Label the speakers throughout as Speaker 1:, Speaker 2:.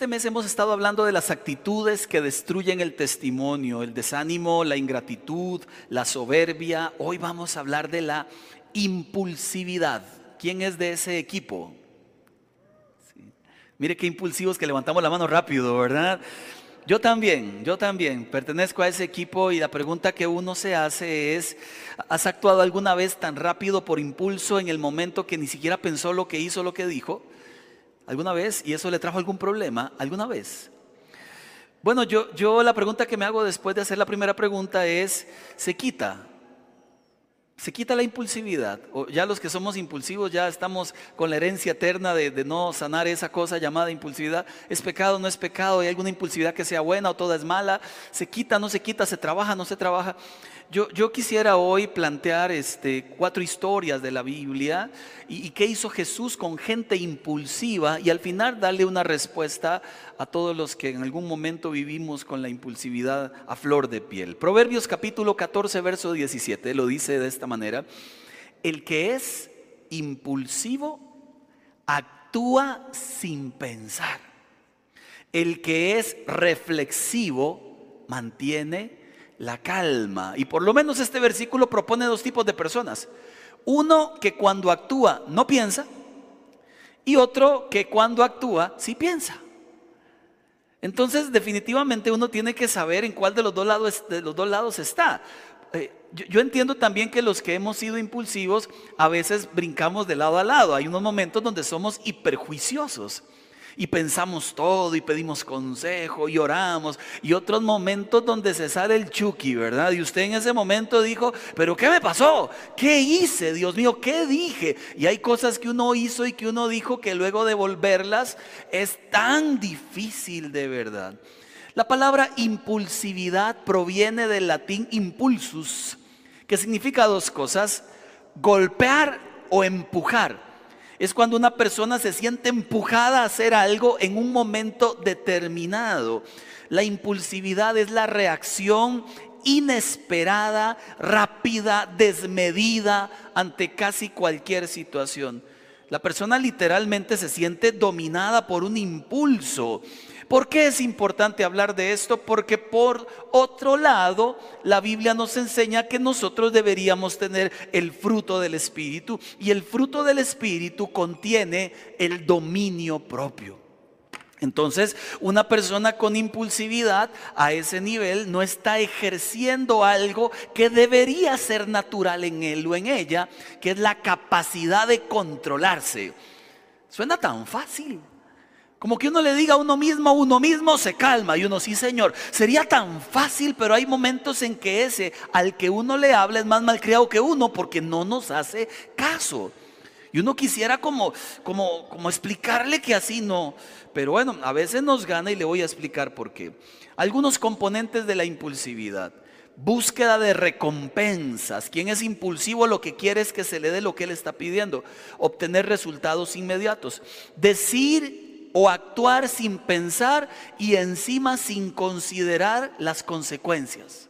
Speaker 1: Este mes hemos estado hablando de las actitudes que destruyen el testimonio, el desánimo, la ingratitud, la soberbia. Hoy vamos a hablar de la impulsividad. ¿Quién es de ese equipo? Mire qué impulsivos que levantamos la mano rápido, ¿verdad? Yo también, yo también pertenezco a ese equipo y la pregunta que uno se hace es, ¿has actuado alguna vez tan rápido por impulso en el momento que ni siquiera pensó lo que hizo, lo que dijo? ¿Alguna vez? ¿Y eso le trajo algún problema? ¿Alguna vez? Bueno, yo, yo la pregunta que me hago después de hacer la primera pregunta es, ¿se quita? ¿Se quita la impulsividad? O ya los que somos impulsivos ya estamos con la herencia eterna de, de no sanar esa cosa llamada impulsividad. ¿Es pecado? ¿No es pecado? ¿Hay alguna impulsividad que sea buena o toda es mala? ¿Se quita? ¿No se quita? ¿Se trabaja? ¿No se trabaja? Yo, quisiera hoy plantear este, cuatro historias de la Biblia y, qué hizo Jesús con gente impulsiva y al final darle una respuesta a todos los que en algún momento vivimos con la impulsividad a flor de piel. Proverbios capítulo 14, verso 17 lo dice de esta manera, el que es impulsivo actúa sin pensar. El que es reflexivo mantiene la calma. Y por lo menos este versículo propone dos tipos de personas. Uno que cuando actúa no piensa y otro que cuando actúa sí piensa. Entonces definitivamente uno tiene que saber en cuál de los dos lados, de los dos lados está. Eh, yo, yo, entiendo también que los que hemos sido impulsivos a veces brincamos de lado a lado. Hay unos momentos donde somos hiperjuiciosos y pensamos todo y pedimos consejo y oramos y otros momentos donde se sale el chuki, ¿verdad? Y usted en ese momento dijo, pero ¿qué me pasó? ¿Qué hice? Dios mío, ¿qué dije? Y hay cosas que uno hizo y que uno dijo que luego devolverlas es tan difícil de verdad. La palabra impulsividad proviene del latín impulsus, que significa dos cosas, golpear o empujar es cuando una persona se siente empujada a hacer algo en un momento determinado. La impulsividad es la reacción inesperada, rápida, desmedida ante casi cualquier situación. La persona literalmente se siente dominada por un impulso. ¿Por qué es importante hablar de esto? Porque por otro lado, la Biblia nos enseña que nosotros deberíamos tener el fruto del Espíritu y el fruto del Espíritu contiene el dominio propio. Entonces, una persona con impulsividad a ese nivel no está ejerciendo algo que debería ser natural en él o en ella, que es la capacidad de controlarse. Suena tan fácil. Como que uno le diga a uno mismo, a uno mismo se calma y uno sí, Señor. Sería tan fácil, pero hay momentos en que ese al que uno le habla es más malcriado que uno porque no nos hace caso. Y uno quisiera como, como, como explicarle que así no. Pero bueno, a veces nos gana y le voy a explicar por qué. Algunos componentes de la impulsividad. Búsqueda de recompensas. Quien es impulsivo lo que quiere es que se le dé lo que él está pidiendo. Obtener resultados inmediatos. Decir o actuar sin pensar y encima sin considerar las consecuencias.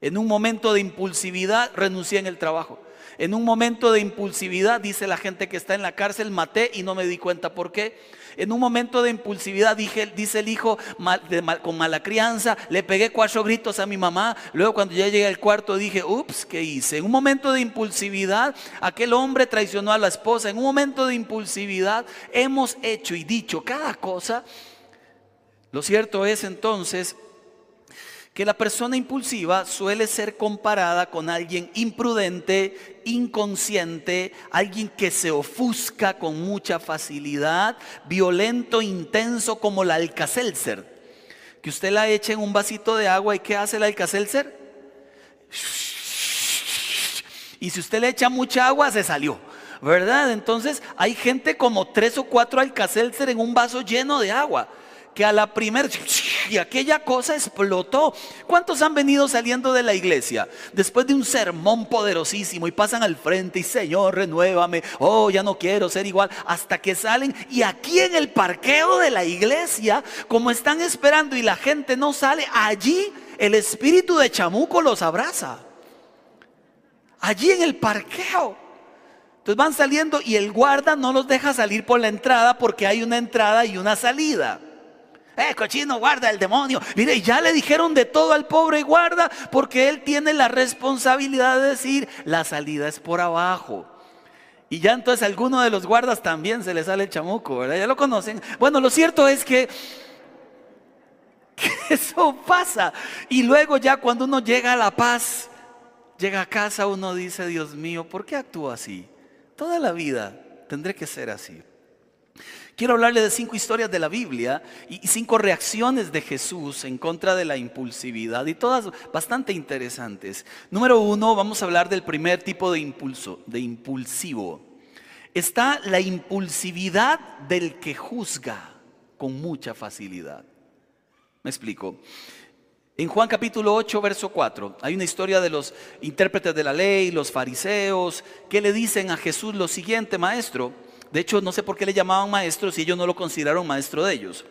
Speaker 1: En un momento de impulsividad renuncié en el trabajo. En un momento de impulsividad dice la gente que está en la cárcel, maté y no me di cuenta por qué. En un momento de impulsividad, dije, dice el hijo con mala crianza, le pegué cuatro gritos a mi mamá. Luego cuando ya llegué al cuarto dije, ups, ¿qué hice? En un momento de impulsividad, aquel hombre traicionó a la esposa. En un momento de impulsividad hemos hecho y dicho cada cosa. Lo cierto es entonces que la persona impulsiva suele ser comparada con alguien imprudente, inconsciente, alguien que se ofusca con mucha facilidad, violento, intenso como la Alcacelser. Que usted la eche en un vasito de agua y ¿qué hace la Alcacelser? Y si usted le echa mucha agua, se salió. ¿Verdad? Entonces hay gente como tres o cuatro Alcacelser en un vaso lleno de agua que a la primera y aquella cosa explotó. ¿Cuántos han venido saliendo de la iglesia después de un sermón poderosísimo y pasan al frente y Señor, renuévame, oh, ya no quiero ser igual, hasta que salen y aquí en el parqueo de la iglesia, como están esperando y la gente no sale, allí el espíritu de chamuco los abraza. Allí en el parqueo. Entonces van saliendo y el guarda no los deja salir por la entrada porque hay una entrada y una salida. Eh, cochino, guarda el demonio. Mire, ya le dijeron de todo al pobre guarda porque él tiene la responsabilidad de decir, la salida es por abajo. Y ya entonces a alguno de los guardas también se le sale el chamuco, ¿verdad? Ya lo conocen. Bueno, lo cierto es que, que eso pasa. Y luego ya cuando uno llega a la paz, llega a casa, uno dice, Dios mío, ¿por qué actúo así? Toda la vida tendré que ser así. Quiero hablarle de cinco historias de la Biblia y cinco reacciones de Jesús en contra de la impulsividad y todas bastante interesantes. Número uno, vamos a hablar del primer tipo de impulso, de impulsivo. Está la impulsividad del que juzga con mucha facilidad. Me explico. En Juan capítulo 8, verso 4, hay una historia de los intérpretes de la ley, los fariseos, que le dicen a Jesús lo siguiente, maestro, de hecho, no sé por qué le llamaban maestro si ellos no lo consideraron maestro de ellos.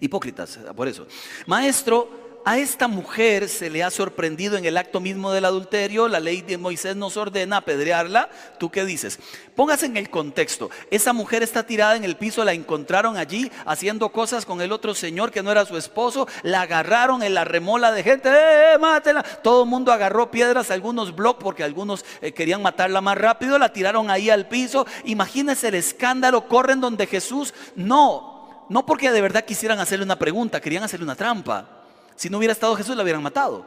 Speaker 1: Hipócritas, por eso. Maestro, a esta mujer se le ha sorprendido en el acto mismo del adulterio, la ley de Moisés nos ordena apedrearla. ¿Tú qué dices? Póngase en el contexto. Esa mujer está tirada en el piso, la encontraron allí haciendo cosas con el otro señor que no era su esposo, la agarraron en la remola de gente, ¡eh, eh mátela! Todo el mundo agarró piedras, algunos bloques, porque algunos eh, querían matarla más rápido, la tiraron ahí al piso. Imagínense el escándalo, corren donde Jesús. No, no porque de verdad quisieran hacerle una pregunta, querían hacerle una trampa. Si no hubiera estado Jesús, la hubieran matado.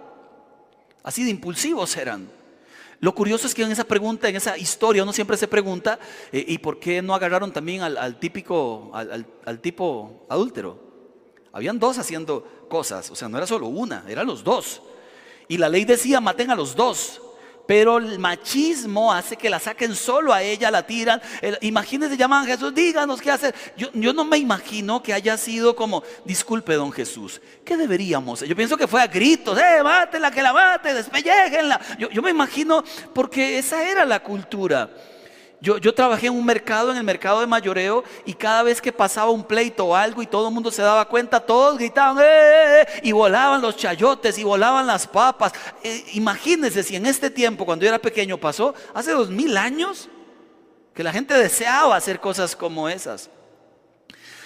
Speaker 1: Así de impulsivos eran. Lo curioso es que en esa pregunta, en esa historia, uno siempre se pregunta, eh, ¿y por qué no agarraron también al, típico, al, tipo adúltero? Habían dos haciendo cosas, o sea, no era solo una, eran los dos. Y la ley decía, maten a los dos. Pero el machismo hace que la saquen solo a ella, la tiran. imagínense, llaman a Jesús, díganos qué hacer. Yo, no me imagino que haya sido como, disculpe, don Jesús, ¿qué deberíamos? Yo pienso que fue a gritos, eh, mátela, que la mate, despelléjenla. Yo, yo me imagino, porque esa era la cultura. Yo, trabajé en un mercado, en el mercado de mayoreo, y cada vez que pasaba un pleito o algo y todo el mundo se daba cuenta, todos gritaban, ¡Eh, eh, eh! y volaban los chayotes y volaban las papas. imagínense si en este tiempo, cuando yo era pequeño, pasó hace dos mil años, que la gente deseaba hacer cosas como esas.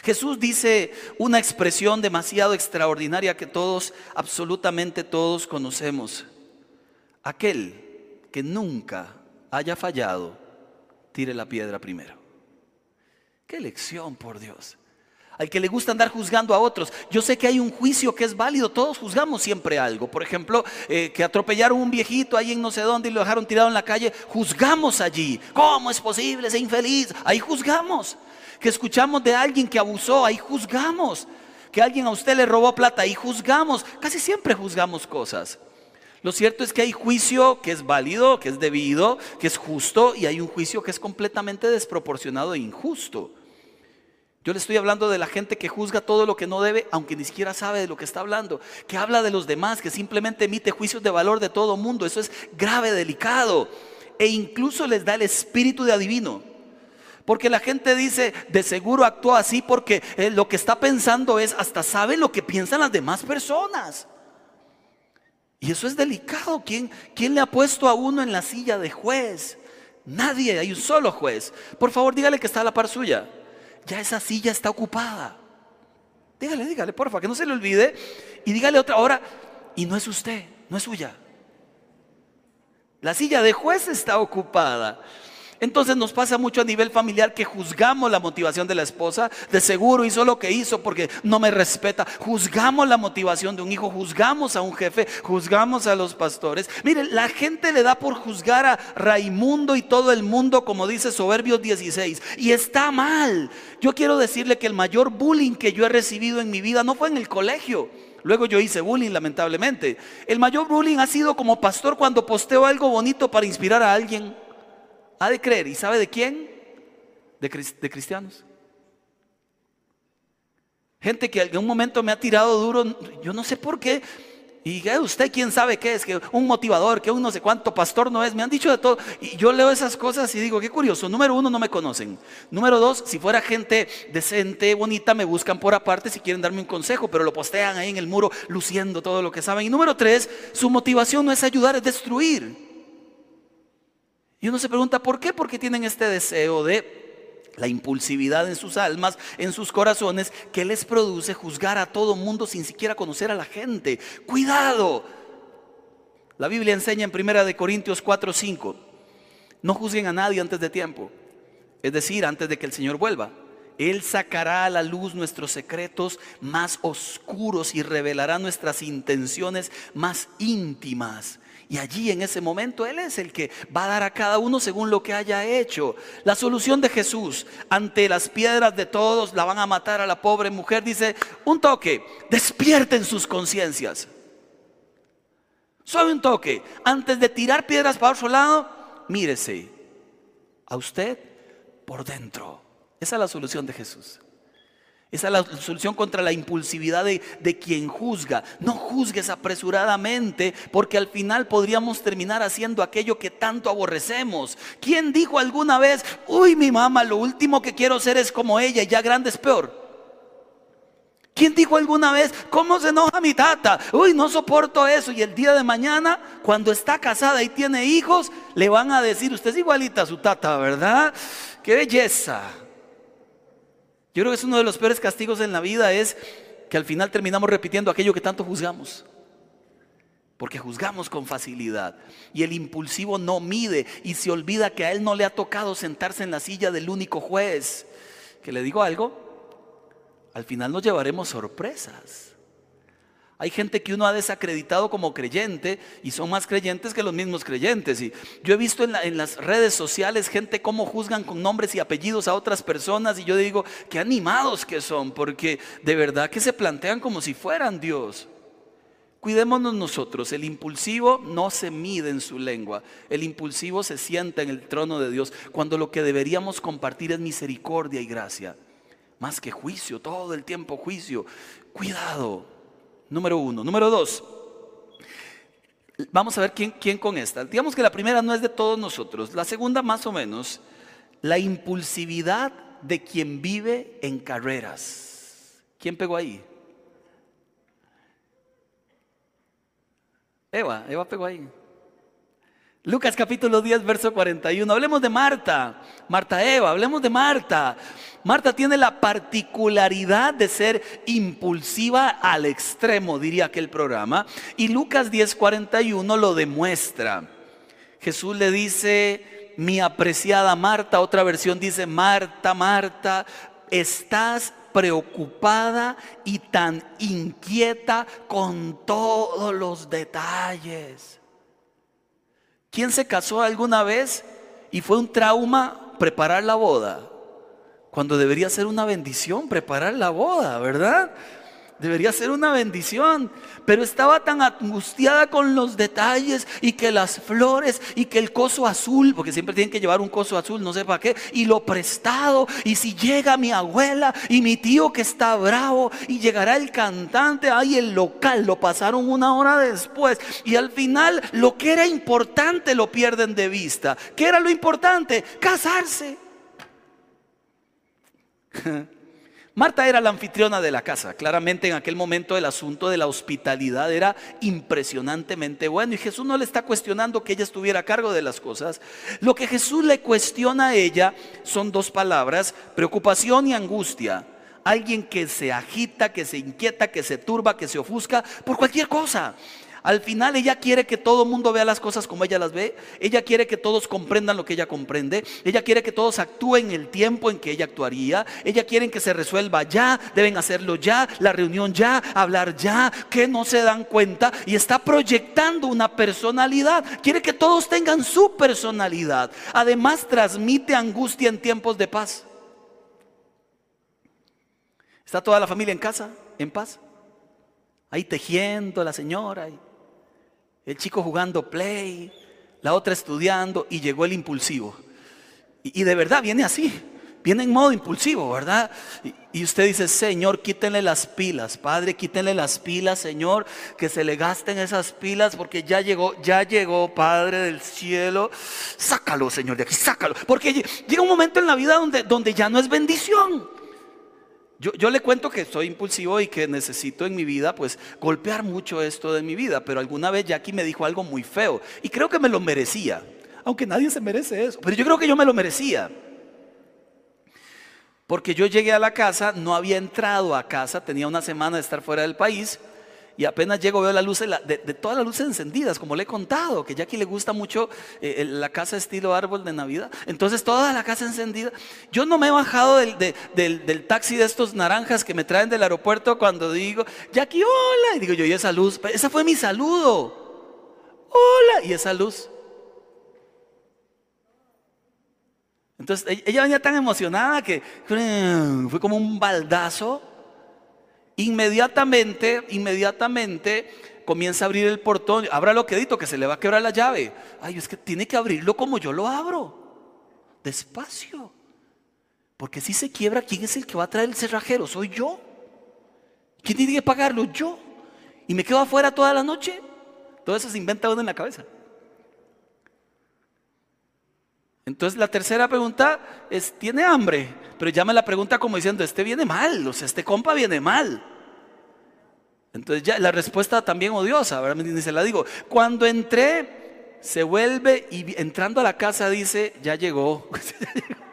Speaker 1: Jesús dice una expresión demasiado extraordinaria que todos, absolutamente todos conocemos. Aquel que nunca haya fallado tire la piedra primero. Qué lección, por Dios. Al que le gusta andar juzgando a otros. Yo sé que hay un juicio que es válido. Todos juzgamos siempre algo. Por ejemplo, eh, que atropellaron un viejito ahí en no sé dónde y lo dejaron tirado en la calle. Juzgamos allí. ¿Cómo es posible ese infeliz? Ahí juzgamos. Que escuchamos de alguien que abusó. Ahí juzgamos. Que alguien a usted le robó plata. Ahí juzgamos. Casi siempre juzgamos cosas. Lo cierto es que hay juicio que es válido, que es debido, que es justo, y hay un juicio que es completamente desproporcionado e injusto. Yo le estoy hablando de la gente que juzga todo lo que no debe, aunque ni siquiera sabe de lo que está hablando, que habla de los demás, que simplemente emite juicios de valor de todo mundo. Eso es grave, delicado, e incluso les da el espíritu de adivino. Porque la gente dice, de seguro actúa así porque eh, lo que está pensando es, hasta sabe lo que piensan las demás personas. Y eso es delicado. ¿Quién, ¿Quién le ha puesto a uno en la silla de juez? Nadie, hay un solo juez. Por favor, dígale que está a la par suya. Ya esa silla está ocupada. Dígale, dígale, porfa, que no se le olvide. Y dígale otra hora, y no es usted, no es suya. La silla de juez está ocupada. Entonces nos pasa mucho a nivel familiar que juzgamos la motivación de la esposa, de seguro hizo lo que hizo porque no me respeta. Juzgamos la motivación de un hijo, juzgamos a un jefe, juzgamos a los pastores. Mire, la gente le da por juzgar a Raimundo y todo el mundo, como dice Soberbios 16, y está mal. Yo quiero decirle que el mayor bullying que yo he recibido en mi vida no fue en el colegio. Luego yo hice bullying, lamentablemente. El mayor bullying ha sido como pastor cuando posteo algo bonito para inspirar a alguien ha de creer. ¿Y sabe de quién? De, cristianos. Gente que en un momento me ha tirado duro, yo no sé por qué. Y usted quién sabe qué es, que un motivador, que un no sé cuánto pastor no es, me han dicho de todo. Y yo leo esas cosas y digo, qué curioso. Número uno, no me conocen. Número dos, si fuera gente decente, bonita, me buscan por aparte si quieren darme un consejo, pero lo postean ahí en el muro luciendo todo lo que saben. Y número tres, su motivación no es ayudar, es destruir. Y uno se pregunta, ¿por qué? Porque tienen este deseo de la impulsividad en sus almas, en sus corazones, que les produce juzgar a todo mundo sin siquiera conocer a la gente. Cuidado. La Biblia enseña en Primera de Corintios 4, 5, no juzguen a nadie antes de tiempo, es decir, antes de que el Señor vuelva. Él sacará a la luz nuestros secretos más oscuros y revelará nuestras intenciones más íntimas. Y allí en ese momento Él es el que va a dar a cada uno según lo que haya hecho. La solución de Jesús ante las piedras de todos, la van a matar a la pobre mujer, dice, un toque, despierten sus conciencias. Solo un toque, antes de tirar piedras para otro lado, mírese a usted por dentro. Esa es la solución de Jesús. Esa es la solución contra la impulsividad de, de, quien juzga. No juzgues apresuradamente porque al final podríamos terminar haciendo aquello que tanto aborrecemos. ¿Quién dijo alguna vez, uy mi mamá, lo último que quiero ser es como ella y ya grande es peor? ¿Quién dijo alguna vez, cómo se enoja mi tata? Uy, no soporto eso. Y el día de mañana, cuando está casada y tiene hijos, le van a decir, usted es igualita a su tata, ¿verdad? Qué belleza. Yo creo que es uno de los peores castigos en la vida es que al final terminamos repitiendo aquello que tanto juzgamos. Porque juzgamos con facilidad. Y el impulsivo no mide y se olvida que a él no le ha tocado sentarse en la silla del único juez. Que le digo algo, al final nos llevaremos sorpresas. Hay gente que uno ha desacreditado como creyente y son más creyentes que los mismos creyentes. Y yo he visto en, las redes sociales gente cómo juzgan con nombres y apellidos a otras personas y yo digo, qué animados que son, porque de verdad que se plantean como si fueran Dios. Cuidémonos nosotros, el impulsivo no se mide en su lengua, el impulsivo se sienta en el trono de Dios cuando lo que deberíamos compartir es misericordia y gracia, más que juicio, todo el tiempo juicio. Cuidado, Número uno. Número dos. Vamos a ver quién, quién con esta. Digamos que la primera no es de todos nosotros. La segunda más o menos. La impulsividad de quien vive en carreras. ¿Quién pegó ahí? Eva, Eva pegó ahí. Lucas capítulo 10, verso 41. Hablemos de Marta. Marta Eva, hablemos de Marta. Marta tiene la particularidad de ser impulsiva al extremo, diría aquel programa. Y Lucas 10, 41 lo demuestra. Jesús le dice, mi apreciada Marta, otra versión dice, Marta, Marta, estás preocupada y tan inquieta con todos los detalles. ¿Quién se casó alguna vez y fue un trauma preparar la boda? Cuando debería ser una bendición preparar la boda, ¿verdad? Debería ser una bendición. Pero estaba tan angustiada con los detalles y que las flores y que el coso azul, porque siempre tienen que llevar un coso azul, no sé para qué, y lo prestado. Y si llega mi abuela y mi tío que está bravo y llegará el cantante, ay, el local, lo pasaron una hora después. Y al final lo que era importante lo pierden de vista. ¿Qué era lo importante? Casarse. Marta era la anfitriona de la casa. Claramente en aquel momento el asunto de la hospitalidad era impresionantemente bueno y Jesús no le está cuestionando que ella estuviera a cargo de las cosas. Lo que Jesús le cuestiona a ella son dos palabras, preocupación y angustia. Alguien que se agita, que se inquieta, que se turba, que se ofusca por cualquier cosa. Al final ella quiere que todo el mundo vea las cosas como ella las ve. Ella quiere que todos comprendan lo que ella comprende. Ella quiere que todos actúen el tiempo en que ella actuaría. Ella quiere que se resuelva ya, deben hacerlo ya, la reunión ya, hablar ya, que no se dan cuenta y está proyectando una personalidad. Quiere que todos tengan su personalidad. Además transmite angustia en tiempos de paz. ¿Está toda la familia en casa, en paz? Ahí tejiendo la señora el chico jugando play, la otra estudiando y llegó el impulsivo. Y, de verdad viene así, viene en modo impulsivo, ¿verdad? Y, usted dice, Señor, quítenle las pilas, Padre, quítenle las pilas, Señor, que se le gasten esas pilas porque ya llegó, ya llegó, Padre del cielo. Sácalo, Señor, de aquí, sácalo. Porque llega un momento en la vida donde, donde ya no es bendición. Yo, le cuento que soy impulsivo y que necesito en mi vida pues golpear mucho esto de mi vida, pero alguna vez Jackie me dijo algo muy feo y creo que me lo merecía, aunque nadie se merece eso, pero yo creo que yo me lo merecía. Porque yo llegué a la casa, no había entrado a casa, tenía una semana de estar fuera del país y apenas llego veo la luz de, todas las luces encendidas, como le he contado, que aquí le gusta mucho eh, la casa estilo árbol de Navidad. Entonces toda la casa encendida. Yo no me he bajado del, del, taxi de estos naranjas que me traen del aeropuerto cuando digo, Jackie, hola. Y digo yo, y esa luz, esa fue mi saludo. Hola. Y esa luz. Entonces e-, ella venía tan emocionada que fue como un baldazo. Inmediatamente, inmediatamente comienza a abrir el portón. Abra lo quedito que se le va a quebrar la llave. Ay, es que tiene que abrirlo como yo lo abro. Despacio. Porque si se quiebra, ¿quién es el que va a traer el cerrajero? Soy yo. ¿Quién tiene que pagarlo? Yo. Y me quedo afuera toda la noche. Todo eso se inventa uno en la cabeza. Entonces la tercera pregunta es, ¿tiene hambre? Pero ya me la pregunta como diciendo, este viene mal, o sea, este compa viene mal. Entonces ya la respuesta también odiosa, ¿verdad? Ni se la digo. Cuando entré, se vuelve y entrando a la casa dice, ya llegó.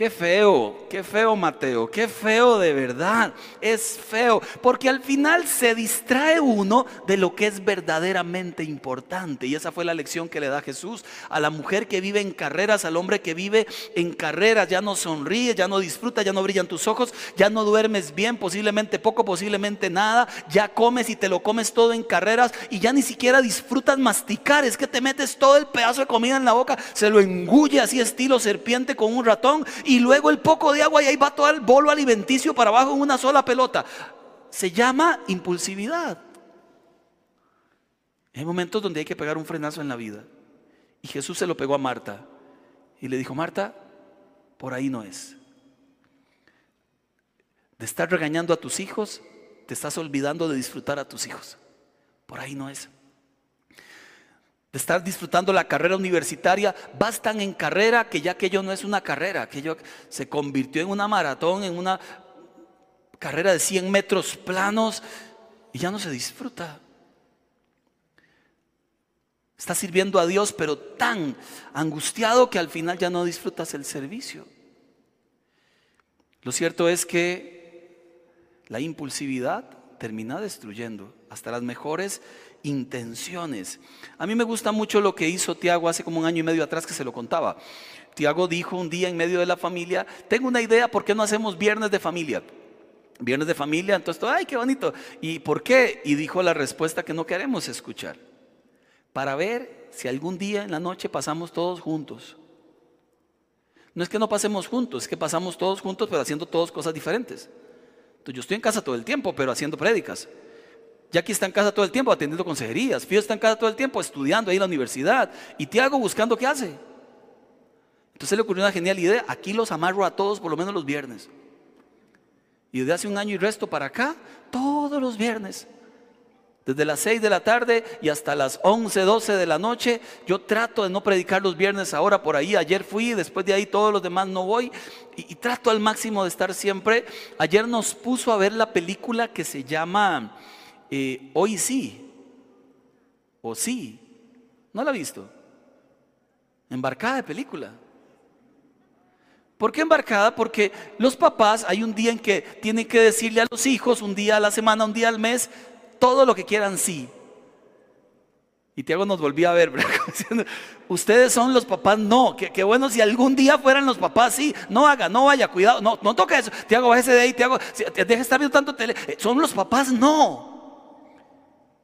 Speaker 1: Qué feo, qué feo Mateo, qué feo de verdad, es feo, porque al final se distrae uno de lo que es verdaderamente importante. Y esa fue la lección que le da Jesús a la mujer que vive en carreras, al hombre que vive en carreras, ya no sonríe, ya no disfruta, ya no brillan tus ojos, ya no duermes bien, posiblemente poco, posiblemente nada, ya comes y te lo comes todo en carreras y ya ni siquiera disfrutas masticar, es que te metes todo el pedazo de comida en la boca, se lo engulle así estilo serpiente con un ratón luego el poco de agua y ahí va todo el bolo alimenticio para abajo en una sola pelota. Se llama impulsividad. Hay momentos donde hay que pegar un frenazo en la vida. Y Jesús se lo pegó a Marta y le dijo, Marta, por ahí no es. De estar regañando a tus hijos, te estás olvidando de disfrutar a tus hijos. Por ahí no es de estar disfrutando la carrera universitaria, vas tan en carrera que ya aquello no es una carrera, aquello se convirtió en una maratón, en una carrera de 100 metros planos y ya no se disfruta. Estás sirviendo a Dios, pero tan angustiado que al final ya no disfrutas el servicio. Lo cierto es que la impulsividad termina destruyendo hasta las mejores intenciones. A mí me gusta mucho lo que hizo Tiago hace como un año y medio atrás que se lo contaba. Tiago dijo un día en medio de la familia, tengo una idea, ¿por qué no hacemos viernes de familia? Viernes de familia, entonces, ay, qué bonito. ¿Y por qué? Y dijo la respuesta que no queremos escuchar. Para ver si algún día en la noche pasamos todos juntos. No es que no pasemos juntos, es que pasamos todos juntos, pero haciendo todas cosas diferentes. Entonces, yo estoy en casa todo el tiempo, pero haciendo prédicas. Jackie está en casa todo el tiempo atendiendo consejerías. Fío está en casa todo el tiempo estudiando ahí en la universidad. Y Tiago buscando qué hace. Entonces le ocurrió una genial idea. Aquí los amarro a todos por lo menos los viernes. Y desde hace un año y resto para acá, todos los viernes. Desde las 6 de la tarde y hasta las 11, 12 de la noche, yo trato de no predicar los viernes ahora por ahí. Ayer fui, después de ahí todos los demás no voy. Y, y trato al máximo de estar siempre. Ayer nos puso a ver la película que se llama eh, hoy sí, o sí, ¿no la ha visto? Embarcada de película. ¿Por qué embarcada? Porque los papás hay un día en que tienen que decirle a los hijos, un día a la semana, un día al mes, todo lo que quieran sí. Y Tiago nos volvía a ver, ustedes son los papás, no, que, bueno si algún día fueran los papás, sí, no haga, no vaya, cuidado, no, no toque eso, Tiago, bájese de ahí, Tiago, deja de estar viendo tanto tele, eh, son los papás, no.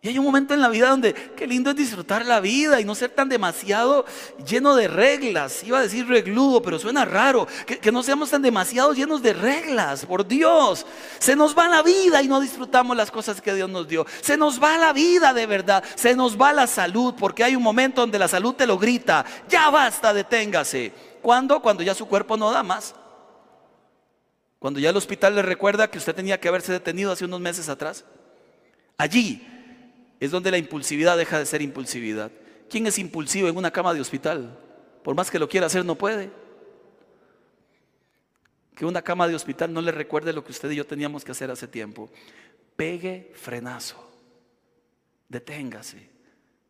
Speaker 1: Y hay un momento en la vida donde qué lindo es disfrutar la vida y no ser tan demasiado lleno de reglas. Iba a decir regludo, pero suena raro. Que, no seamos tan demasiado llenos de reglas, por Dios. Se nos va la vida y no disfrutamos las cosas que Dios nos dio. Se nos va la vida de verdad. Se nos va la salud, porque hay un momento donde la salud te lo grita. Ya basta, deténgase. ¿Cuándo? Cuando ya su cuerpo no da más. Cuando ya el hospital le recuerda que usted tenía que haberse detenido hace unos meses atrás. Allí es donde la impulsividad deja de ser impulsividad. ¿Quién es impulsivo en una cama de hospital? Por más que lo quiera hacer, no puede. Que una cama de hospital no le recuerde lo que usted y yo teníamos que hacer hace tiempo. Pegue frenazo. Deténgase.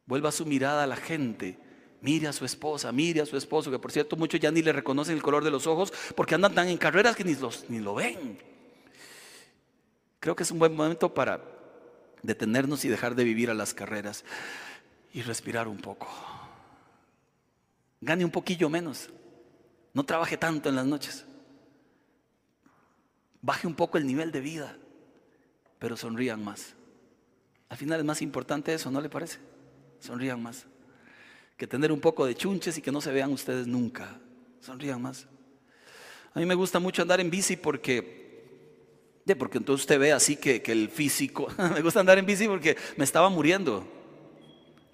Speaker 1: Vuelva su mirada a la gente Mire a su esposa, mire a su esposo, que por cierto muchos ya ni le reconocen el color de los ojos porque andan tan en carreras que ni, los, ni lo ven. Creo que es un buen momento para detenernos y dejar de vivir a las carreras y respirar un poco. Gane un poquillo menos. No trabaje tanto en las noches. Baje un poco el nivel de vida, pero sonrían más. Al final es más importante eso, ¿no le parece? Sonrían más. Que tener un poco de chunches y que no se vean ustedes nunca. Sonrían más. A mí me gusta mucho andar en bici porque, de porque entonces usted ve así que, que el físico, me gusta andar en bici porque me estaba muriendo.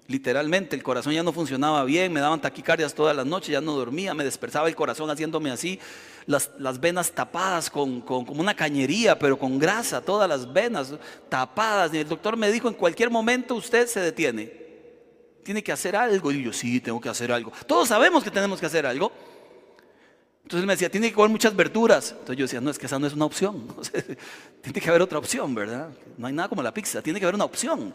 Speaker 1: Literalmente, el corazón ya no funcionaba bien, me daban taquicardias todas las noches, ya no dormía, me despertaba el corazón haciéndome así, las, las venas tapadas con, con, como una cañería, pero con grasa, todas las venas tapadas. Y el doctor me dijo, en cualquier momento usted se detiene, tiene que hacer algo. Y yo, sí, tengo que hacer algo. Todos sabemos que tenemos que hacer algo. Entonces me decía, tiene que comer muchas verduras. Entonces yo decía, no, es que esa no es una opción. tiene que haber otra opción, ¿verdad? No hay nada como la pizza, tiene que haber una opción.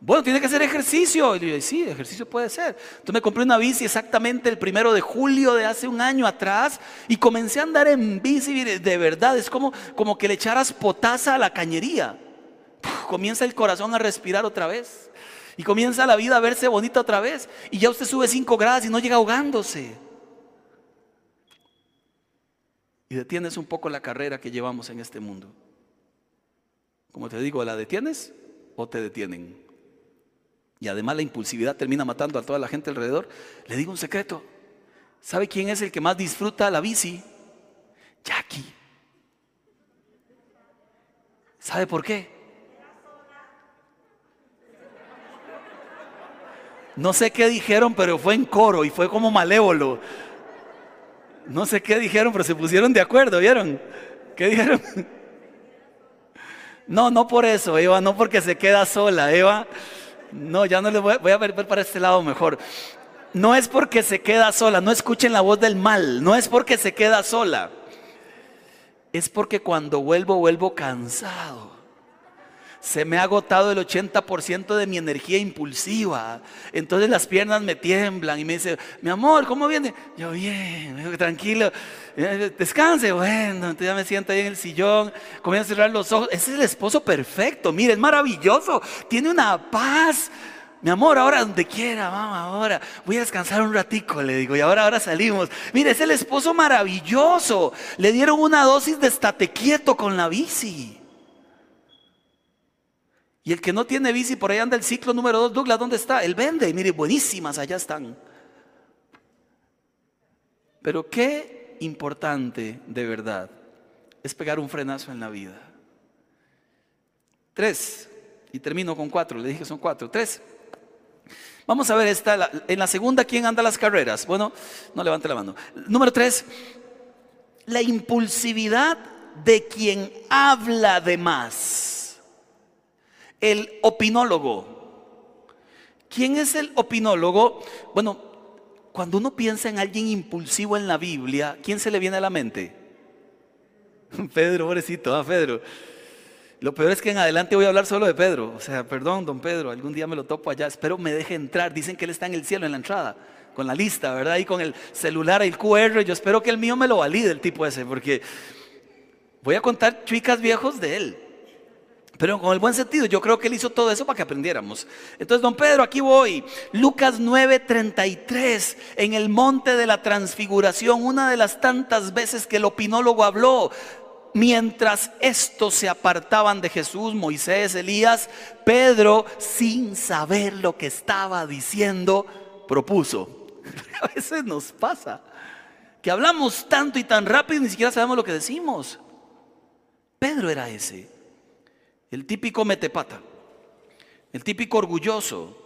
Speaker 1: Bueno, tiene que hacer ejercicio. Y yo dije, sí, ejercicio puede ser. Entonces me compré una bici exactamente el primero de julio de hace un año atrás y comencé a andar en bici. De verdad, es como, como que le echaras potasa a la cañería. comienza el corazón a respirar otra vez. Y comienza la vida a verse bonita otra vez. Y ya usted sube 5 grados y no llega ahogándose. Y detienes un poco la carrera que llevamos en este mundo. Como te digo, ¿la detienes o te detienen? y además la impulsividad termina matando a toda la gente alrededor, le digo un secreto. ¿Sabe quién es el que más disfruta la bici? Jackie. ¿Sabe por qué? No sé qué dijeron, pero fue en coro y fue como malévolo. No sé qué dijeron, pero se pusieron de acuerdo, ¿vieron? ¿Qué dijeron? No, no por eso, Eva, no porque se queda sola, Eva no, ya no le voy, voy a ver, para este lado mejor. No es porque se queda sola, no escuchen la voz del mal, no es porque se queda sola. Es porque cuando vuelvo, vuelvo cansado. Se me ha agotado el 80% de mi energía impulsiva. Entonces las piernas me tiemblan y me dice, mi amor, ¿cómo viene? Yo bien, tranquilo, eh, descanse. Bueno, entonces ya me siento ahí en el sillón, comienzo a cerrar los ojos. Ese es el esposo perfecto, mire, es maravilloso, tiene una paz. Mi amor, ahora donde quiera, mamá, ahora voy a descansar un ratico, le digo, y ahora, ahora salimos. Mire, es el esposo maravilloso. Le dieron una dosis de estate quieto con la bici. Y el que no tiene bici, por ahí anda el ciclo número 2, Douglas, ¿dónde está? Él vende, mire, buenísimas, allá están. Pero qué importante de verdad es pegar un frenazo en la vida. Tres, y termino con cuatro, le dije que son cuatro, tres. Vamos a ver esta, en la segunda, ¿quién anda las carreras? Bueno, no levante la mano. Número tres, la impulsividad de quien habla de más el opinólogo. ¿Quién es el opinólogo? Bueno, cuando uno piensa en alguien impulsivo en la Biblia, ¿quién se le viene a la mente? Pedro, pobrecito, ah, Pedro. Lo peor es que en adelante voy a hablar solo de Pedro. O sea, perdón, don Pedro, algún día me lo topo allá. Espero me deje entrar. Dicen que él está en el cielo, en la entrada, con la lista, ¿verdad? Y con el celular, el QR. Yo espero que el mío me lo valide, el tipo ese, porque voy a contar chicas viejos de él. Pero con el buen sentido, yo creo que él hizo todo eso para que aprendiéramos. Entonces, don Pedro, aquí voy. Lucas 9:33, en el monte de la transfiguración, una de las tantas veces que el opinólogo habló. Mientras estos se apartaban de Jesús, Moisés, Elías, Pedro, sin saber lo que estaba diciendo, propuso. A veces nos pasa que hablamos tanto y tan rápido y ni siquiera sabemos lo que decimos. Pedro era ese. El típico metepata, el típico orgulloso,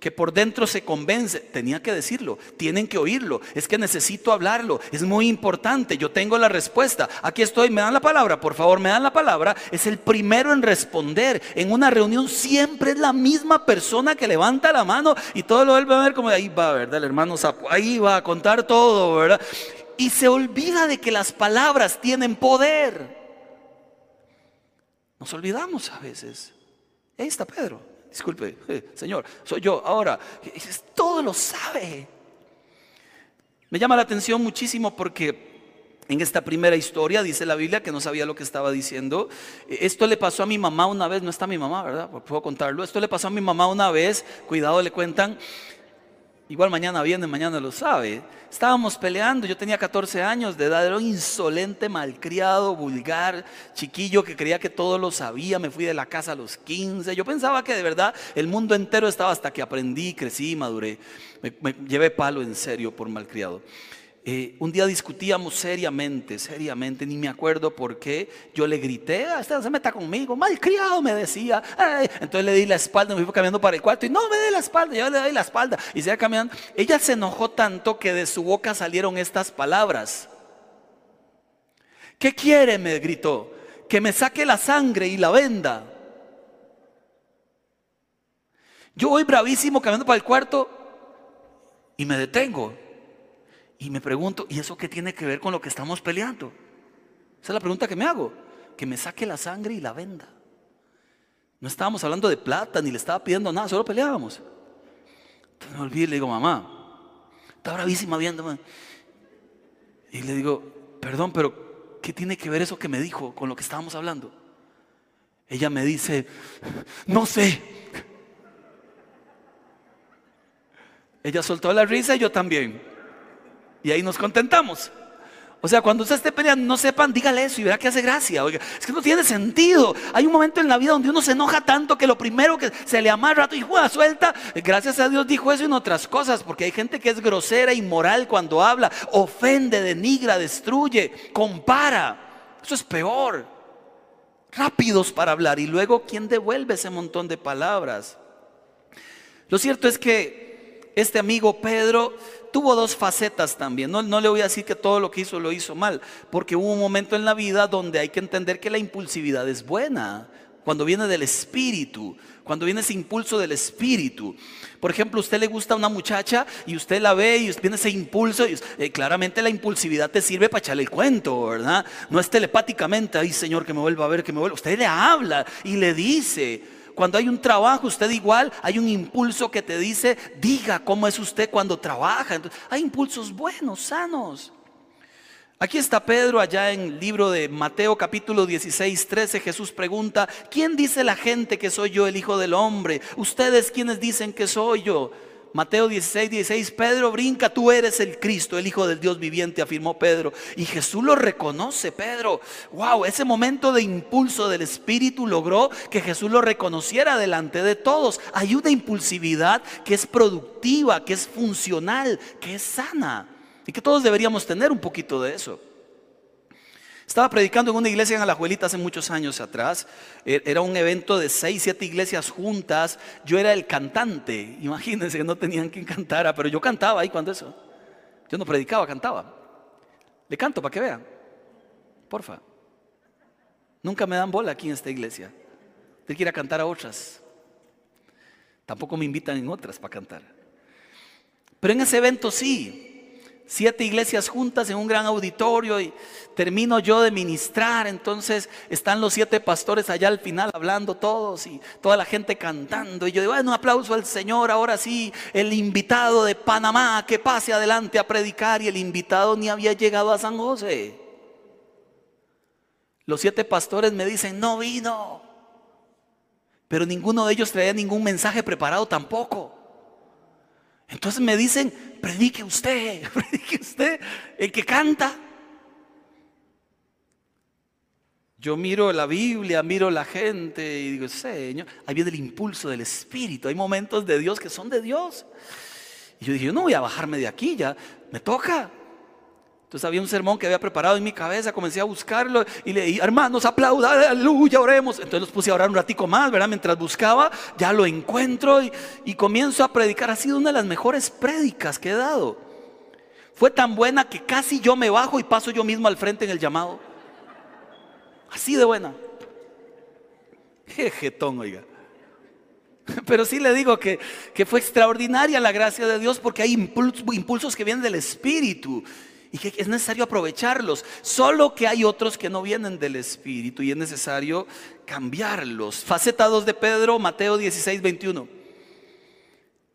Speaker 1: que por dentro se convence, tenía que decirlo, tienen que oírlo, es que necesito hablarlo, es muy importante, yo tengo la respuesta, aquí estoy, me dan la palabra, por favor, me dan la palabra, es el primero en responder, en una reunión siempre es la misma persona que levanta la mano y todo lo él va a ver como ahí va, ¿verdad? El hermano Sapo, ahí va a contar todo, ¿verdad? Y se olvida de que las palabras tienen poder. Nos olvidamos a veces. Ahí está Pedro. disculpe, eh, Señor, soy yo. Ahora, todo lo sabe. Me llama la atención muchísimo porque en esta primera historia dice la Biblia que no sabía lo que estaba diciendo. Esto le pasó a mi mamá una vez, no está mi mamá, ¿verdad? Puedo contarlo. Esto le pasó a mi mamá una vez, cuidado, le cuentan. Igual mañana viene, mañana lo sabe. Estábamos peleando, yo tenía 14 años de edad, era un insolente, malcriado, vulgar, chiquillo que creía que todo lo sabía. Me fui de la casa a los 15. Yo pensaba que de verdad el mundo entero estaba hasta que aprendí, crecí, maduré. Me, me llevé palo en serio por malcriado. Eh, un día discutíamos seriamente, seriamente, ni me acuerdo por qué. Yo le grité, ah, usted se meta conmigo, malcriado me decía. Entonces le di la espalda, me fui caminando para el cuarto y no me dé la espalda, yo le doy la espalda. Y se caminando. Ella se enojó tanto que de su boca salieron estas palabras. ¿Qué quiere? me gritó. Que me saque la sangre y la venda. Yo voy bravísimo caminando para el cuarto y me detengo. Y me pregunto, ¿y eso qué tiene que ver con lo que estamos peleando? Esa es la pregunta que me hago. Que me saque la sangre y la venda. No estábamos hablando de plata, ni le estaba pidiendo nada, solo peleábamos. Entonces me olvidé y le digo, mamá, está bravísima viéndome. Y le digo, perdón, pero ¿qué tiene que ver eso que me dijo con lo que estábamos hablando? Ella me dice, no sé. Ella soltó la risa y yo también. Y ahí nos contentamos. O sea, cuando usted esté peleando, no sepan, dígale eso y verá que hace gracia. Oiga, es que no tiene sentido. Hay un momento en la vida donde uno se enoja tanto que lo primero que se le amarra y juega, suelta. Gracias a Dios dijo eso en otras cosas, porque hay gente que es grosera, inmoral cuando habla, ofende, denigra, destruye, compara. Eso es peor. Rápidos para hablar y luego, ¿quién devuelve ese montón de palabras? Lo cierto es que este amigo Pedro tuvo dos facetas también. No, le voy a decir que todo lo que hizo lo hizo mal, porque hubo un momento en la vida donde hay que entender que la impulsividad es buena, cuando viene del espíritu, cuando viene ese impulso del espíritu. Por ejemplo, a usted le gusta una muchacha y usted la ve y viene ese impulso y eh, claramente la impulsividad te sirve para echarle el cuento, ¿verdad? No es telepáticamente, ay Señor, que me vuelva a ver, que me vuelva. Usted le habla y le dice, cuando hay un trabajo, usted igual, hay un impulso que te dice, diga cómo es usted cuando trabaja. Entonces, hay impulsos buenos, sanos. Aquí está Pedro allá en el libro de Mateo capítulo 16, 13. Jesús pregunta, ¿quién dice la gente que soy yo el Hijo del Hombre? ¿Ustedes quiénes dicen que soy yo? Mateo 16, 16, Pedro brinca, tú eres el Cristo, el Hijo del Dios viviente, afirmó Pedro. Y Jesús lo reconoce, Pedro. Wow, ese momento de impulso del Espíritu logró que Jesús lo reconociera delante de todos. Hay una impulsividad que es productiva, que es funcional, que es sana. Y que todos deberíamos tener un poquito de eso. Estaba predicando en una iglesia en Alajuelita hace muchos años atrás. E, era un evento de seis, siete iglesias juntas. Yo era el cantante. Imagínense que no tenían quien cantara, pero yo cantaba ahí cuando eso. Yo no predicaba, cantaba. Le canto para que vean. Porfa. Nunca me dan bola aquí en esta iglesia. Tengo que ir a cantar a otras. Tampoco me invitan en otras para cantar. Pero en ese evento sí siete iglesias juntas en un gran auditorio y termino yo de ministrar, entonces están los siete pastores allá al final hablando todos y toda la gente cantando y yo digo, bueno, aplauso al Señor, ahora sí, el invitado de Panamá que pase adelante a predicar y el invitado ni había llegado a San José. Los siete pastores me dicen, no vino, pero ninguno de ellos traía ningún mensaje preparado tampoco. Entonces me dicen, predique usted, predique usted, el que canta. Yo miro la Biblia, miro la gente y digo, Señor, ahí viene el impulso del Espíritu. Hay momentos de Dios que son de Dios. Y yo dije, yo no voy a bajarme de aquí, ya me toca. Entonces había un sermón que había preparado en mi cabeza, comencé a buscarlo y le dije, hermanos, aplauda, aleluya, oremos. Entonces los puse a orar un ratico más, ¿verdad? Mientras buscaba, ya lo encuentro y, comienzo a predicar. Ha sido una de las mejores prédicas que he dado. Fue tan buena que casi yo me bajo y paso yo mismo al frente en el llamado. Así de buena. Jejetón, oiga. Pero sí le digo que, fue extraordinaria la gracia de Dios porque hay impulsos que vienen del Espíritu y que es necesario aprovecharlos. Solo que hay otros que no vienen del Espíritu y es necesario cambiarlos. Faceta 2 de Pedro, Mateo 16, 21.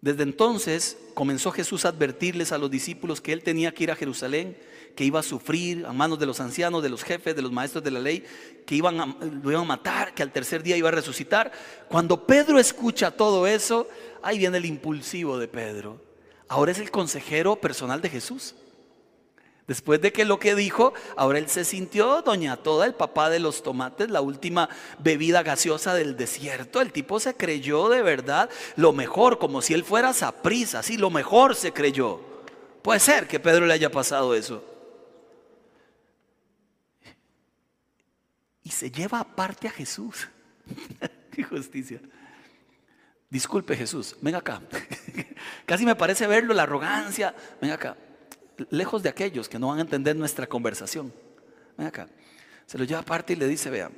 Speaker 1: Desde entonces comenzó Jesús a advertirles a los discípulos que él tenía que ir a Jerusalén, que iba a sufrir a manos de los ancianos, de los jefes, de los maestros de la ley, que iban lo iban a matar, que al tercer día iba a resucitar. Cuando Pedro escucha todo eso, ahí viene el impulsivo de Pedro. Ahora es el consejero personal de Jesús. Después de que lo que dijo, ahora él se sintió doña toda, el papá de los tomates, la última bebida gaseosa del desierto. El tipo se creyó de verdad lo mejor, como si él fuera saprisa, así lo mejor se creyó. Puede ser que Pedro le haya pasado eso. Y se lleva aparte a Jesús. Qué justicia. Disculpe Jesús, venga acá. Casi me parece verlo, la arrogancia. Venga acá lejos de aquellos que no van a entender nuestra conversación. Ven acá. Se lo lleva aparte y le dice, vean,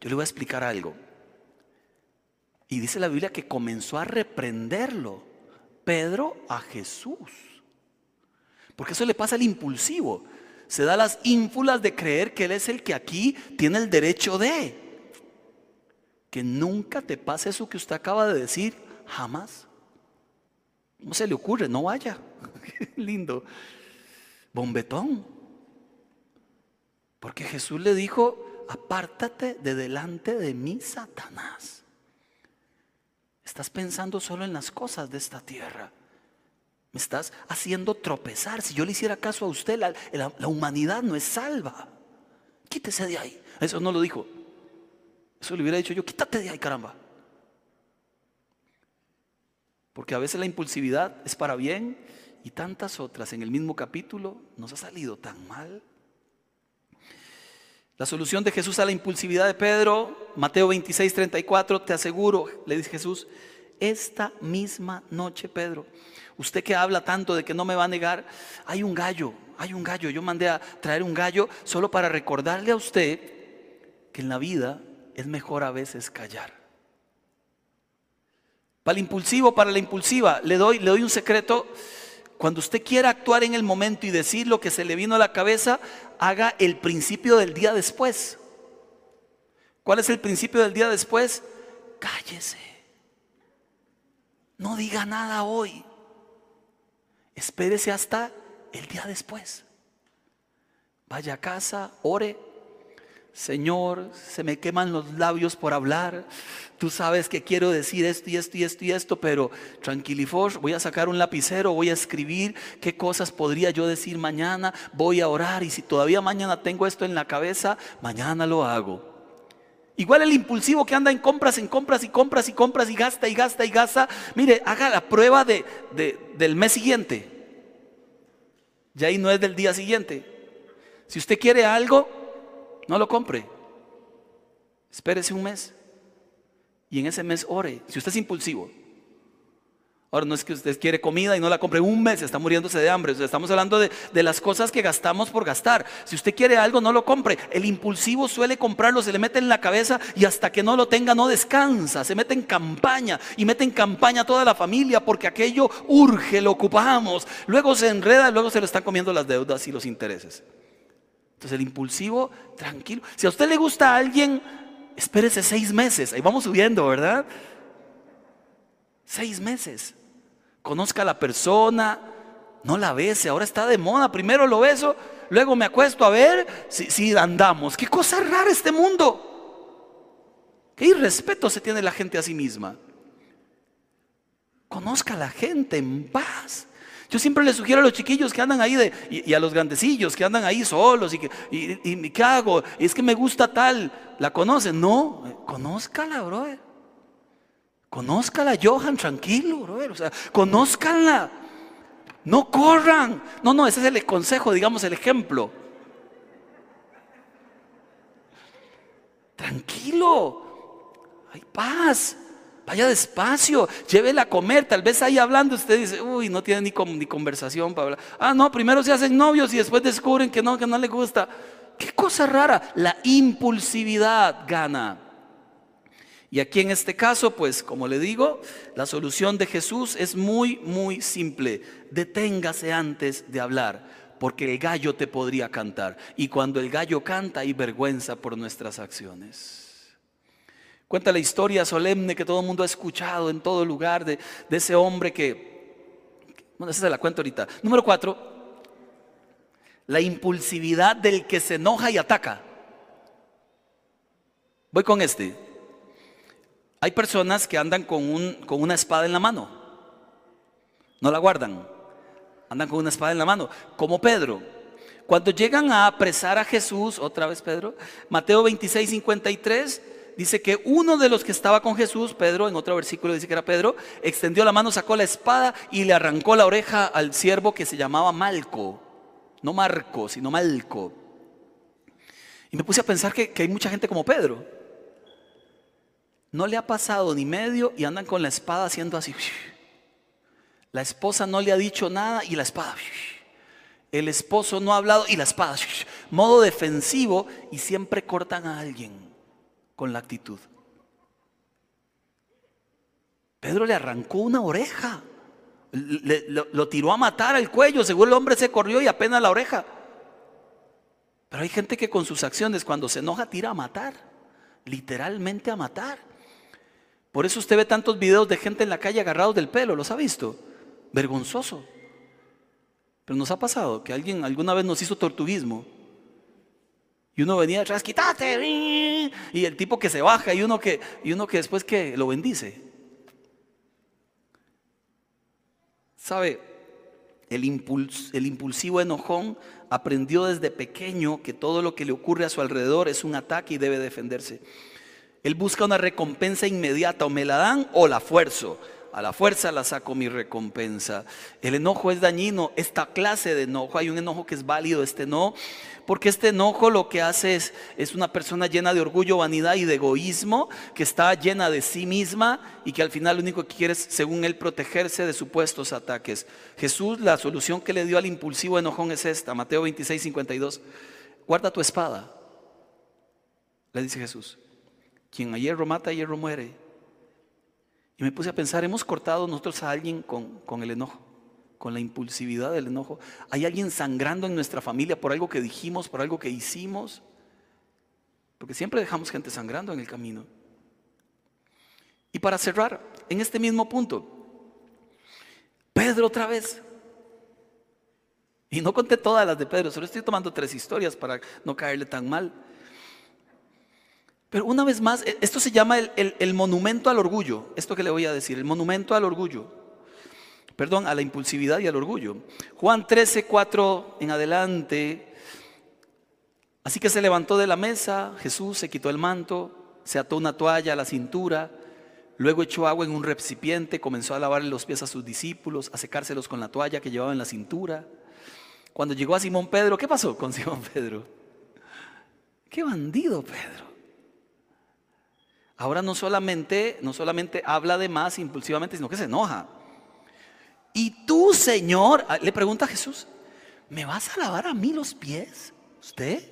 Speaker 1: yo le voy a explicar algo. Y dice la Biblia que comenzó a reprenderlo Pedro a Jesús. Porque eso le pasa al impulsivo. Se da las ínfulas de creer que Él es el que aquí tiene el derecho de. Que nunca te pase eso que usted acaba de decir, jamás. ¿Cómo se le ocurre? No vaya. lindo bombetón. Porque Jesús le dijo, apártate de delante de mí, Satanás. Estás pensando solo en las cosas de esta tierra. Me estás haciendo tropezar. Si yo le hiciera caso a usted, la, la humanidad no es salva. Quítese de ahí. Eso no lo dijo. Eso le hubiera dicho yo, quítate de ahí, caramba. Porque a veces la impulsividad es para bien y tantas otras en el mismo capítulo, nos ha salido tan mal. La solución de Jesús a la impulsividad de Pedro, Mateo 26, 34, te aseguro, le dice Jesús, esta misma noche, Pedro, usted que habla tanto de que no me va a negar, hay un gallo, hay un gallo. Yo mandé a traer un gallo solo para recordarle a usted que en la vida es mejor a veces callar. Para el impulsivo, para la impulsiva, le doy, le doy un secreto cuando usted quiera actuar en el momento y decir lo que se le vino a la cabeza, haga el principio del día después. ¿Cuál es el principio del día después? Cállese. No diga nada hoy. Espérese hasta el día después. Vaya a casa, ore, Señor, se me queman los labios por hablar. Tú sabes que quiero decir esto y esto y esto y esto, pero tranquilifor, voy a sacar un lapicero, voy a escribir qué cosas podría yo decir mañana, voy a orar y si todavía mañana tengo esto en la cabeza, mañana lo hago. Igual el impulsivo que anda en compras, en compras y compras y compras y gasta y gasta y gasta, mire, haga la prueba de, del mes siguiente. Ya ahí no es del día siguiente. Si usted quiere algo, no lo compre. Espérese un mes. Y en ese mes ore. Si usted es impulsivo. Ahora no es que usted quiere comida y no la compre un mes, está muriéndose de hambre. estamos hablando de, de, las cosas que gastamos por gastar. Si usted quiere algo, no lo compre. El impulsivo suele comprarlo, se le mete en la cabeza y hasta que no lo tenga no descansa. Se mete en campaña y mete en campaña a toda la familia porque aquello urge, lo ocupamos. Luego se enreda, luego se le están comiendo las deudas y los intereses. Entonces el impulsivo, tranquilo. Si a usted le gusta a alguien, espérese seis meses. Ahí vamos subiendo, ¿verdad? Seis meses. Conozca a la persona, no la bese. Ahora está de moda. Primero lo beso, luego me acuesto a ver si, si andamos. Qué cosa rara este mundo. Qué irrespeto se tiene la gente a sí misma. Conozca a la gente en paz. Yo siempre les sugiero a los chiquillos que andan ahí y, a los grandecillos que andan ahí solos y, que, y, ¿qué hago? Es que me gusta tal, ¿la conocen? No, conózcala, brother. Conózcala, Johan, tranquilo, brother. O sea, conózcanla. No corran. No, no, ese es el consejo, digamos, el ejemplo. Tranquilo. Hay paz. Vaya despacio, llévela a comer. Tal vez ahí hablando usted dice, uy, no tiene ni, conversación para hablar. Ah, no, primero se hacen novios y después descubren que no, que no le gusta. Qué cosa rara. La impulsividad gana. Y aquí en este caso, pues como le digo, la solución de Jesús es muy, muy simple. Deténgase antes de hablar. porque el gallo te podría cantar. Y cuando el gallo canta hay vergüenza por nuestras acciones. Cuenta la historia solemne que todo el mundo ha escuchado en todo lugar de, ese hombre que, bueno, esa se la cuento ahorita. Número cuatro, la impulsividad del que se enoja y ataca. Voy con este. Hay personas que andan con, un, con una espada en la mano. No la guardan. Andan con una espada en la mano. Como Pedro. Cuando llegan a apresar a Jesús, otra vez Pedro, Mateo 26, 53 dice que uno de los que estaba con Jesús, Pedro, en otro versículo dice que era Pedro, extendió la mano, sacó la espada y le arrancó la oreja al siervo que se llamaba Malco. No Marco, sino Malco. Y me puse a pensar que, hay mucha gente como Pedro. No le ha pasado ni medio y andan con la espada haciendo así. La esposa no le ha dicho nada y la espada. El esposo no ha hablado y la espada. Modo defensivo y siempre cortan a alguien con la actitud. Pedro le arrancó una oreja, lo, tiró a matar al cuello, según el hombre se corrió y apenas la oreja. Pero hay gente que con sus acciones cuando se enoja tira a matar, literalmente a matar. Por eso usted ve tantos videos de gente en la calle agarrados del pelo, ¿los ha visto? Vergonzoso. Pero nos ha pasado que alguien alguna vez nos hizo tortuguismo y uno venía atrás, quítate. Y el tipo que se baja y uno que, y uno que después que lo bendice. ¿Sabe? El, el impulsivo enojón aprendió desde pequeño que todo lo que le ocurre a su alrededor es un ataque y debe defenderse. Él busca una recompensa inmediata, o me la dan o la fuerzo. A la fuerza la saco mi recompensa. El enojo es dañino. Esta clase de enojo, hay un enojo que es válido, este no. Porque este enojo lo que hace es, es una persona llena de orgullo, vanidad y de egoísmo, que está llena de sí misma y que al final lo único que quiere es, según él, protegerse de supuestos ataques. Jesús, la solución que le dio al impulsivo enojón es esta, Mateo 26, 52. Guarda tu espada, le dice Jesús. Quien a hierro mata, a hierro muere. Y me puse a pensar, hemos cortado nosotros a alguien con, el enojo, con la impulsividad del enojo. ¿Hay alguien sangrando en nuestra familia por algo que dijimos, por algo que hicimos? Porque siempre dejamos gente sangrando en el camino. Y para cerrar, en este mismo punto, Pedro otra vez. Y no conté todas las de Pedro, solo estoy tomando tres historias para no caerle tan mal. Pero una vez más, e, esto se llama el, monumento al orgullo, esto que le voy a decir, el monumento al orgullo, perdón, a la impulsividad y al orgullo. Juan 13, 4 en adelante, así que se levantó de la mesa, Jesús se quitó el manto, se ató una toalla a la cintura, luego echó agua en un recipiente, comenzó a lavarle los pies a sus discípulos, a secárselos con la toalla que llevaba en la cintura. Cuando llegó a Simón Pedro, ¿qué pasó con Simón Pedro? Qué bandido Pedro. Ahora no solamente, no solamente habla de más impulsivamente, sino que se enoja. Y tú, Señor, ah, le pregunta a Jesús, ¿me vas a lavar a mí los pies? ¿Usted?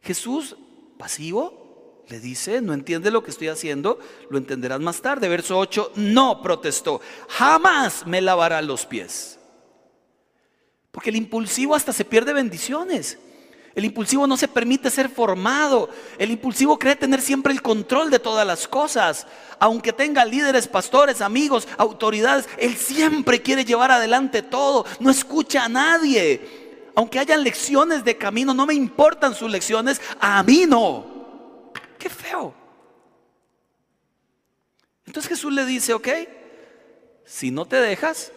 Speaker 1: Jesús, pasivo, le dice, no entiende lo que estoy haciendo, lo entenderás más tarde. Verso 8, no protestó, jamás me lavará los pies. Porque el impulsivo hasta se pierde bendiciones. El impulsivo no se permite ser formado. El impulsivo cree tener siempre el control de todas las cosas. Aunque tenga líderes, pastores, amigos, autoridades, él siempre quiere llevar adelante todo. No escucha a nadie. Aunque hayan lecciones de camino, no me importan sus lecciones. A mí no. Qué feo. Entonces Jesús le dice, ok, si no te dejas,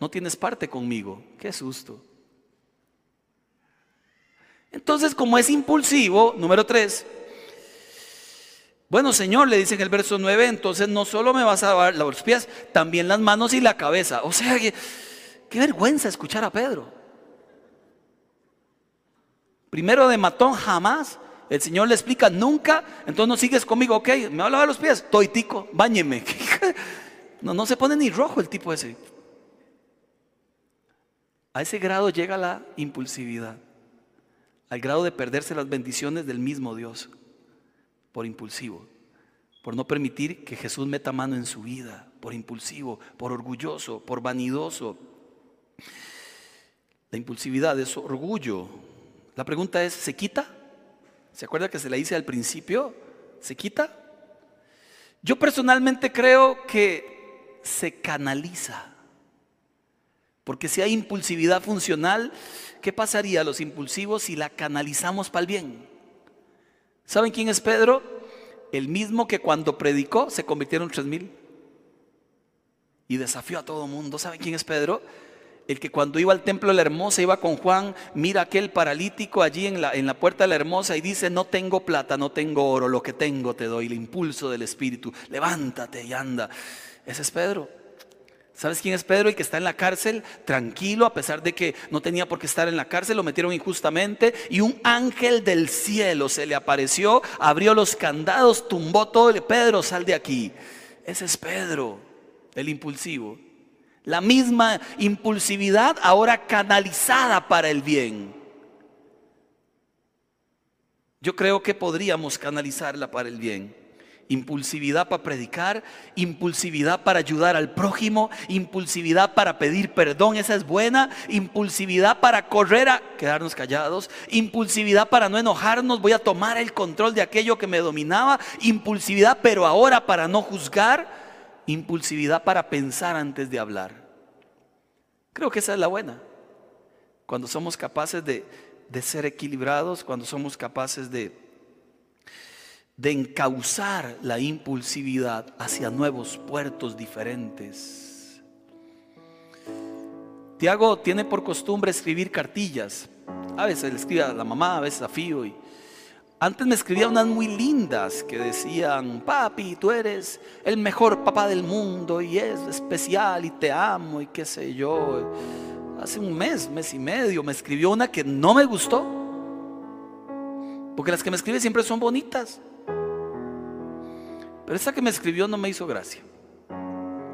Speaker 1: no tienes parte conmigo. Qué susto. Entonces, como es impulsivo, número tres, bueno, Señor, le dice en el verso 9, entonces no solo me vas a lavar los pies, también las manos y la cabeza. O sea, qué vergüenza escuchar a Pedro. Primero de matón, jamás. El Señor le explica, nunca, entonces no sigues conmigo, ok, me va a lavar los pies, toitico, báñeme. No, no se pone ni rojo el tipo ese. A ese grado llega la impulsividad al grado de perderse las bendiciones del mismo Dios por impulsivo, por no permitir que Jesús meta mano en su vida, por impulsivo, por orgulloso, por vanidoso. La impulsividad es orgullo. La pregunta es, ¿se quita? ¿Se acuerda que se le dice al principio? ¿Se quita? Yo personalmente creo que se canaliza. Porque si hay impulsividad funcional, ¿qué pasaría a los impulsivos si la canalizamos para el bien? ¿Saben quién es Pedro? El mismo que cuando predicó se convirtieron tres mil. Y desafió a todo mundo. ¿Saben quién es Pedro? el que cuando iba al templo de la hermosa iba con Juan, mira aquel paralítico allí en la, en la puerta de la hermosa y dice, no tengo plata, no tengo oro, lo que tengo te doy, el impulso del Espíritu, levántate y anda. Ese es Pedro. ¿Sabes quién es Pedro? El que está en la cárcel, tranquilo, a pesar de que no tenía por qué estar en la cárcel, lo metieron injustamente y un ángel del cielo se le apareció, abrió los candados, tumbó todo. Pedro, sal de aquí. Ese es Pedro, el impulsivo. La misma impulsividad ahora canalizada para el bien. Yo creo que podríamos canalizarla para el bien. Impulsividad para predicar, impulsividad para ayudar al prójimo, impulsividad para pedir perdón, esa es buena, impulsividad para correr a quedarnos callados, impulsividad para no enojarnos, voy a tomar el control de aquello que me dominaba, impulsividad pero ahora para no juzgar, impulsividad para pensar antes de hablar. Creo que esa es la buena. Cuando somos capaces de, ser equilibrados, cuando somos capaces de, de encauzar la impulsividad hacia nuevos puertos diferentes. Tiago tiene por costumbre escribir cartillas. A veces le escribe a la mamá, a veces a Fío antes me escribía unas muy lindas que decían, papi, tú eres el mejor papá del mundo y es especial y te amo y qué sé yo. Hace un mes, mes y medio, me escribió una que no me gustó. Porque las que me escribe siempre son bonitas. Pero esa que me escribió no me hizo gracia.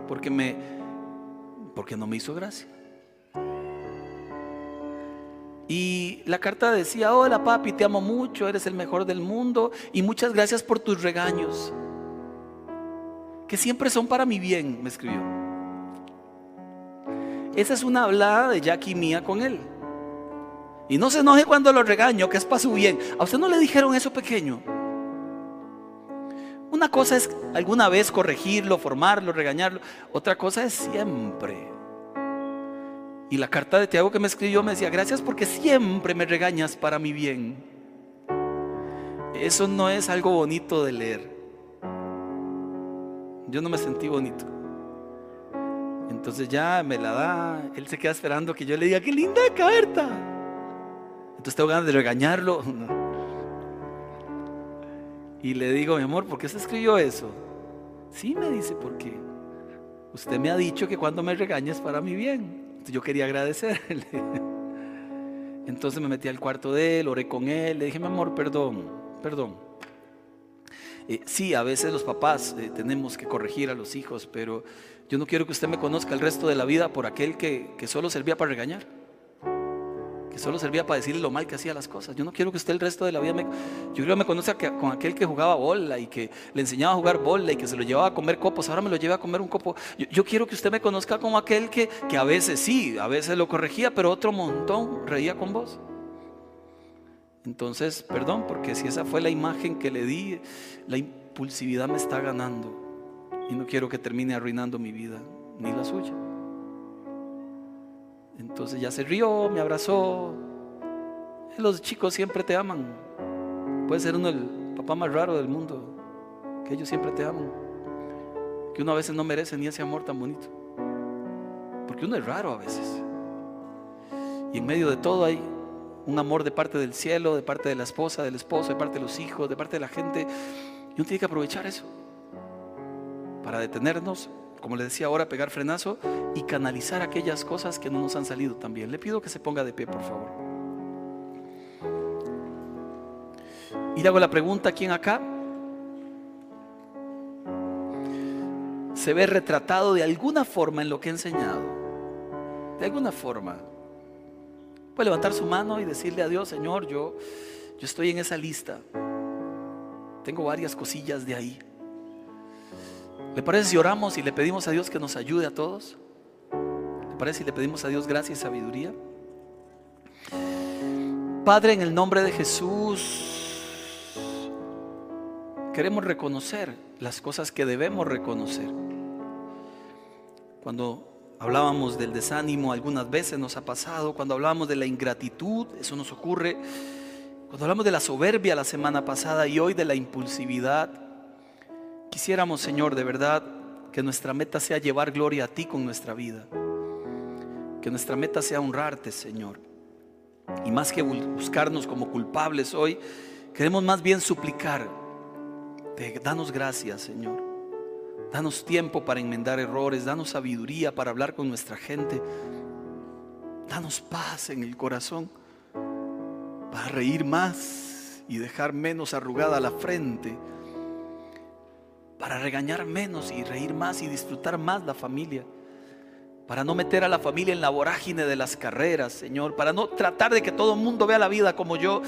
Speaker 1: Porque me porque no me hizo gracia. Y la carta decía, hola papi, te amo mucho, eres el mejor del mundo y muchas gracias por tus regaños, que siempre son para mi bien, me escribió. Esa es una hablada de Jackie mía con él. Y no se enoje cuando lo regaño, que es para su bien. ¿A usted no le dijeron eso pequeño? Una cosa es alguna vez corregirlo, formarlo, regañarlo. Otra cosa es siempre. Y la carta de Tiago que me escribió me decía, gracias porque siempre me regañas para mi bien. Eso no es algo bonito de leer. Yo no me sentí bonito. Entonces ya me la da, él se queda esperando que yo le diga, qué linda carta. Entonces tengo ganas de regañarlo. Y le digo, mi amor, ¿por qué se escribió eso? Sí, me dice, porque usted me ha dicho que cuando me regañes para mi bien yo quería agradecerle. Entonces me metí al cuarto de él, oré con él, le dije, mi amor, perdón, perdón. Eh, sí, a veces los papás eh, tenemos que corregir a los hijos, pero yo no quiero que usted me conozca el resto de la vida por aquel que, que solo servía para regañar que solo servía para decirle lo mal que hacía las cosas. Yo no quiero que usted el resto de la vida me... Yo creo me conoce con aquel que jugaba bola y que le enseñaba a jugar bola y que se lo llevaba a comer copos, ahora me lo lleva a comer un copo. Yo, quiero que usted me conozca como aquel que, que a veces sí, a veces lo corregía, pero otro montón reía con vos. Entonces, perdón, porque si esa fue la imagen que le di, la impulsividad me está ganando y no quiero que termine arruinando mi vida, ni la suya. Entonces ya se rió, me abrazó. Los chicos siempre te aman. Puede ser uno el papá más raro del mundo, que ellos siempre te aman. Que uno a veces no merece ni ese amor tan bonito. Porque uno es raro a veces. Y en medio de todo hay un amor de parte del cielo, de parte de la esposa, del esposo, de parte de los hijos, de parte de la gente. Y uno tiene que aprovechar eso para detenernos, como le decía ahora, pegar frenazo y canalizar aquellas cosas que no nos han salido tan bien. Le pido que se ponga de pie, por favor. Y le hago la pregunta, ¿quién acá se ve retratado de alguna forma en lo que he enseñado? De alguna forma. Puede levantar su mano y decirle a Dios, Señor, yo, yo estoy en esa lista. Tengo varias cosillas de ahí. ¿Le parece si oramos y le pedimos a Dios que nos ayude a todos? ¿Le parece si le pedimos a Dios gracia y sabiduría? Padre, en el nombre de Jesús, queremos reconocer las cosas que debemos reconocer. Cuando hablábamos del desánimo, algunas veces nos ha pasado, cuando hablábamos de la ingratitud, eso nos ocurre, cuando hablamos de la soberbia la semana pasada y hoy de la impulsividad, quisiéramos, Señor, de verdad, que nuestra meta sea llevar gloria a ti con nuestra vida. Que nuestra meta sea honrarte, Señor. Y más que buscarnos como culpables hoy, queremos más bien suplicar. danos gracias, Señor. Danos tiempo para enmendar errores, danos sabiduría para hablar con nuestra gente. Danos paz en el corazón para reír más y dejar menos arrugada la frente. Para regañar menos y reír más y disfrutar más la familia para no meter a la familia en la vorágine de las carreras, Señor, para no tratar de que todo el mundo vea la vida como yo.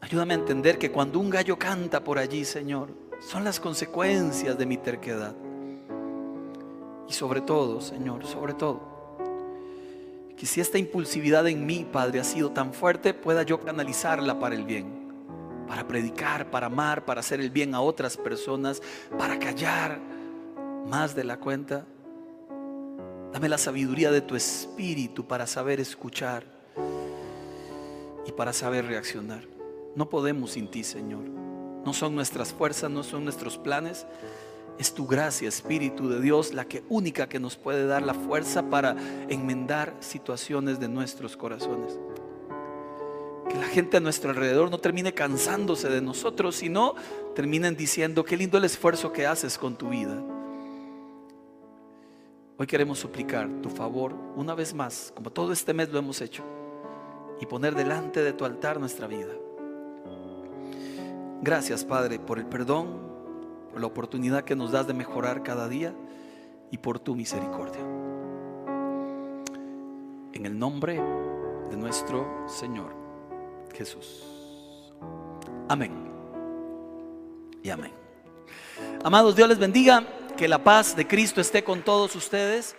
Speaker 1: Ayúdame a entender que cuando un gallo canta por allí, Señor, son las consecuencias de mi terquedad. Y sobre todo, Señor, sobre todo, que si esta impulsividad en mí, Padre, ha sido tan fuerte, pueda yo canalizarla para el bien, para predicar, para amar, para hacer el bien a otras personas, para callar más de la cuenta Dame la sabiduría de tu espíritu para saber escuchar y para saber reaccionar. No podemos sin ti, Señor. No son nuestras fuerzas, no son nuestros planes. Es tu gracia, Espíritu de Dios, la que única que nos puede dar la fuerza para enmendar situaciones de nuestros corazones. La gente a nuestro alrededor no termine cansándose de nosotros, sino terminen diciendo, qué lindo el esfuerzo que haces con tu vida. Hoy queremos suplicar tu favor una vez más, como todo este mes lo hemos hecho, y poner delante de tu altar nuestra vida. Gracias, Padre, por el perdón, por la oportunidad que nos das de mejorar cada día y por tu misericordia. En el nombre de nuestro Señor Jesús. Amén. Y amén. Amados, Dios les bendiga. Que la paz de Cristo esté con todos ustedes.